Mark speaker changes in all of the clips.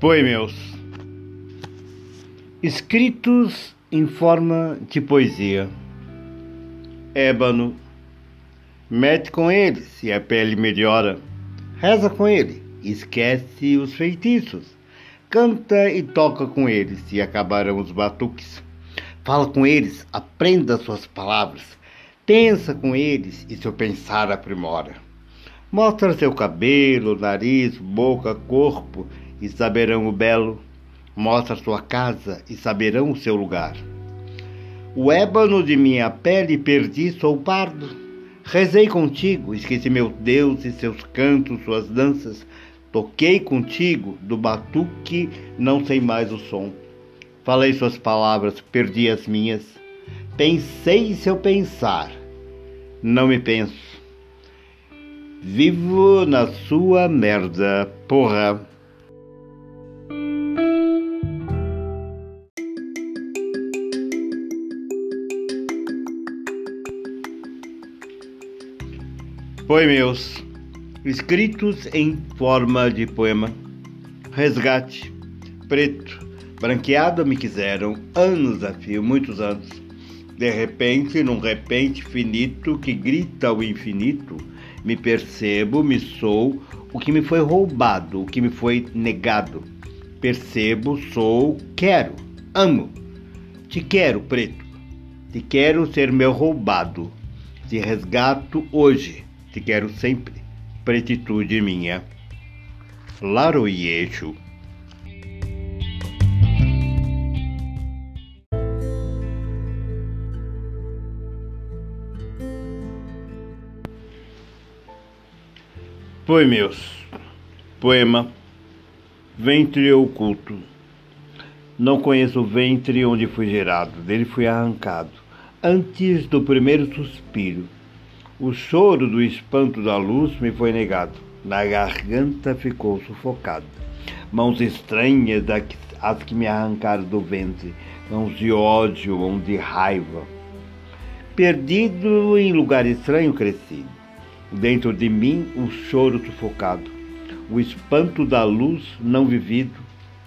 Speaker 1: Poemeus escritos em forma de poesia. Ébano, mete com ele se a pele melhora, reza com ele, esquece os feitiços, canta e toca com ele se acabaram os batuques. Fala com eles, aprenda suas palavras, pensa com eles e seu pensar aprimora. Mostra seu cabelo, nariz, boca, corpo e saberão o belo. Mostra sua casa e saberão o seu lugar. O ébano de minha pele perdi, sou pardo. Rezei contigo, esqueci meu Deus e seus cantos, suas danças. Toquei contigo, do batuque não sei mais o som. Falei suas palavras, perdi as minhas. Pensei seu pensar, não me penso. Vivo na sua merda, porra. Poemeus, escritos em forma de poema. Resgate, preto, branqueado me quiseram, anos a fio, muitos anos. De repente, num repente finito que grita o infinito, me percebo, me sou o que me foi roubado, o que me foi negado. Percebo, sou, quero, amo. Te quero, preto. Te quero ser meu roubado. Te resgato hoje. Te quero sempre. Pretitude minha. Laroiecho. Poemeus. Poema. Ventre oculto. Não conheço o ventre onde fui gerado, dele fui arrancado, antes do primeiro suspiro. O choro do espanto da luz me foi negado, na garganta ficou sufocado. Mãos estranhas as que me arrancaram do ventre, mãos de ódio, mãos de raiva. Perdido em lugar estranho cresci Dentro de mim, um choro sufocado. O espanto da luz não vivido,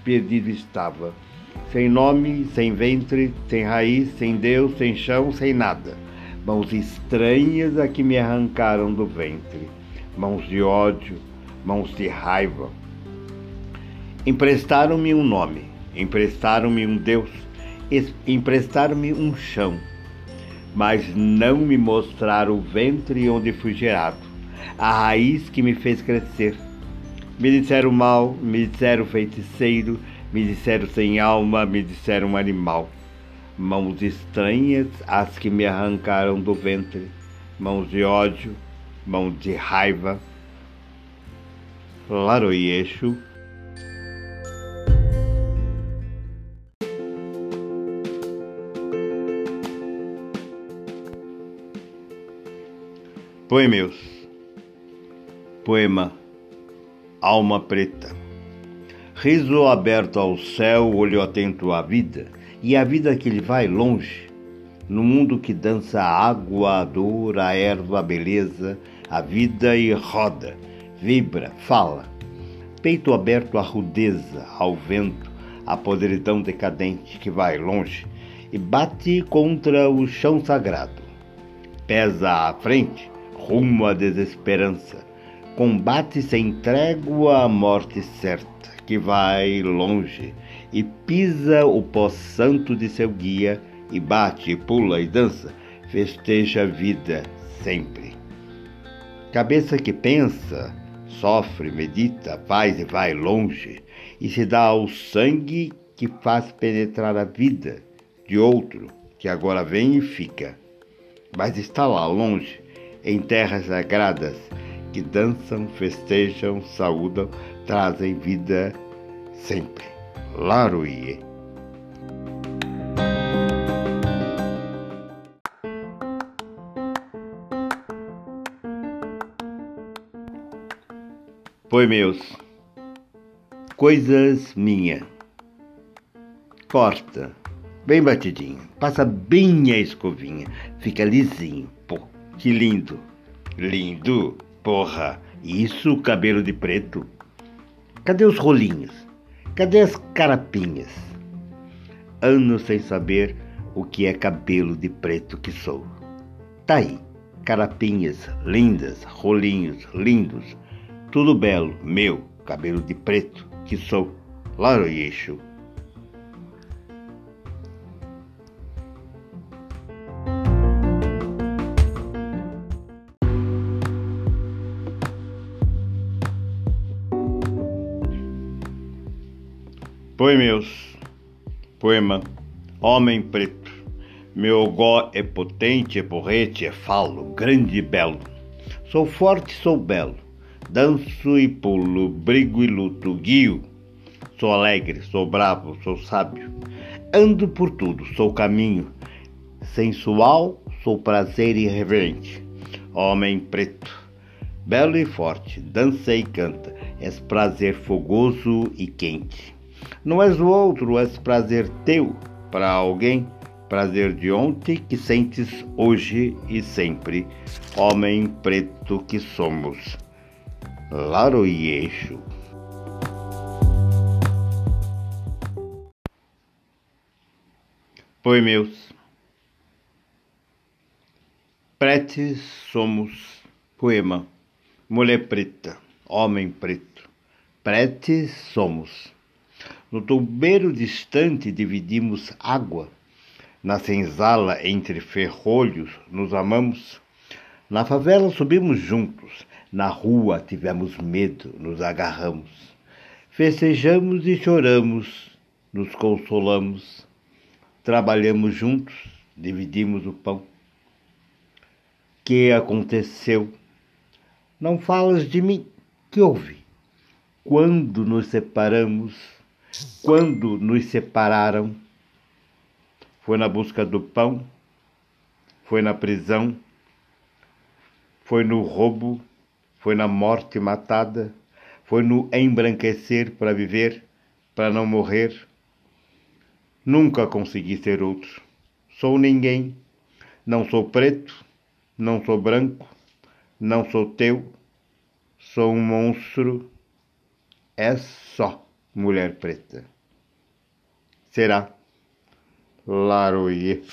Speaker 1: perdido estava. Sem nome, sem ventre, sem raiz, sem Deus, sem chão, sem nada. Mãos estranhas a que me arrancaram do ventre. Mãos de ódio, mãos de raiva. Emprestaram-me um nome, emprestaram-me um Deus, emprestaram-me um chão mas não me mostraram o ventre onde fui gerado, a raiz que me fez crescer. Me disseram mal, me disseram feiticeiro, me disseram sem alma, me disseram animal. Mãos estranhas as que me arrancaram do ventre, mãos de ódio, mãos de raiva. Laroyeixo Poemeus. Poema Alma Preta. Riso aberto ao céu, olho atento à vida, e a vida que ele vai longe, no mundo que dança a água, a dor, a erva, a beleza, a vida e roda, vibra, fala. Peito aberto à rudeza, ao vento, à podridão decadente que vai longe e bate contra o chão sagrado. Pesa à frente, rumo à desesperança. Combate sem trégua a morte certa, que vai longe e pisa o pó santo de seu guia, e bate, pula e dança, festeja a vida sempre. Cabeça que pensa, sofre, medita, faz e vai longe, e se dá ao sangue que faz penetrar a vida de outro que agora vem e fica, mas está lá longe, em terras sagradas que dançam, festejam, saúdam, trazem vida sempre. Laruie. Poemeus. Coisas minha. Corta, bem batidinho. Passa bem a escovinha. Fica lisinho. Pô, que lindo. Lindo. Porra. Isso, cabelo de preto. Cadê os rolinhos? Cadê as carapinhas? Anos sem saber o que é cabelo de preto que sou. Tá aí, carapinhas lindas, rolinhos lindos, tudo belo, meu, cabelo de preto que sou. Laroyeixo. Poemeus. Poema. Homem preto. Meu gó é potente, é porrete, é falo, grande e belo. Sou forte, sou belo. Danço e pulo, brigo e luto, guio. Sou alegre, sou bravo, sou sábio. Ando por tudo, sou caminho. Sensual, sou prazer irreverente. Homem preto. Belo e forte, dança e canta. És prazer fogoso e quente. Não és o outro, és prazer teu para alguém, prazer de ontem que sentes hoje e sempre, homem preto que somos. Laroyeixo. Poemeus. Pretes somos, poema. Mulher preta, homem preto. Pretes somos. No toubeiro distante dividimos água. Na senzala entre ferrolhos nos amamos. Na favela subimos juntos. Na rua tivemos medo, nos agarramos. Festejamos e choramos, nos consolamos. Trabalhamos juntos, dividimos o pão. Que aconteceu? Não falas de mim? Que houve? Quando nos separamos, quando nos separaram, foi na busca do pão, foi na prisão, foi no roubo, foi na morte matada, foi no embranquecer para viver, para não morrer. Nunca consegui ser outro. Sou ninguém. Não sou preto, não sou branco, não sou teu. Sou um monstro. É só mulher preta. Será? Laroie.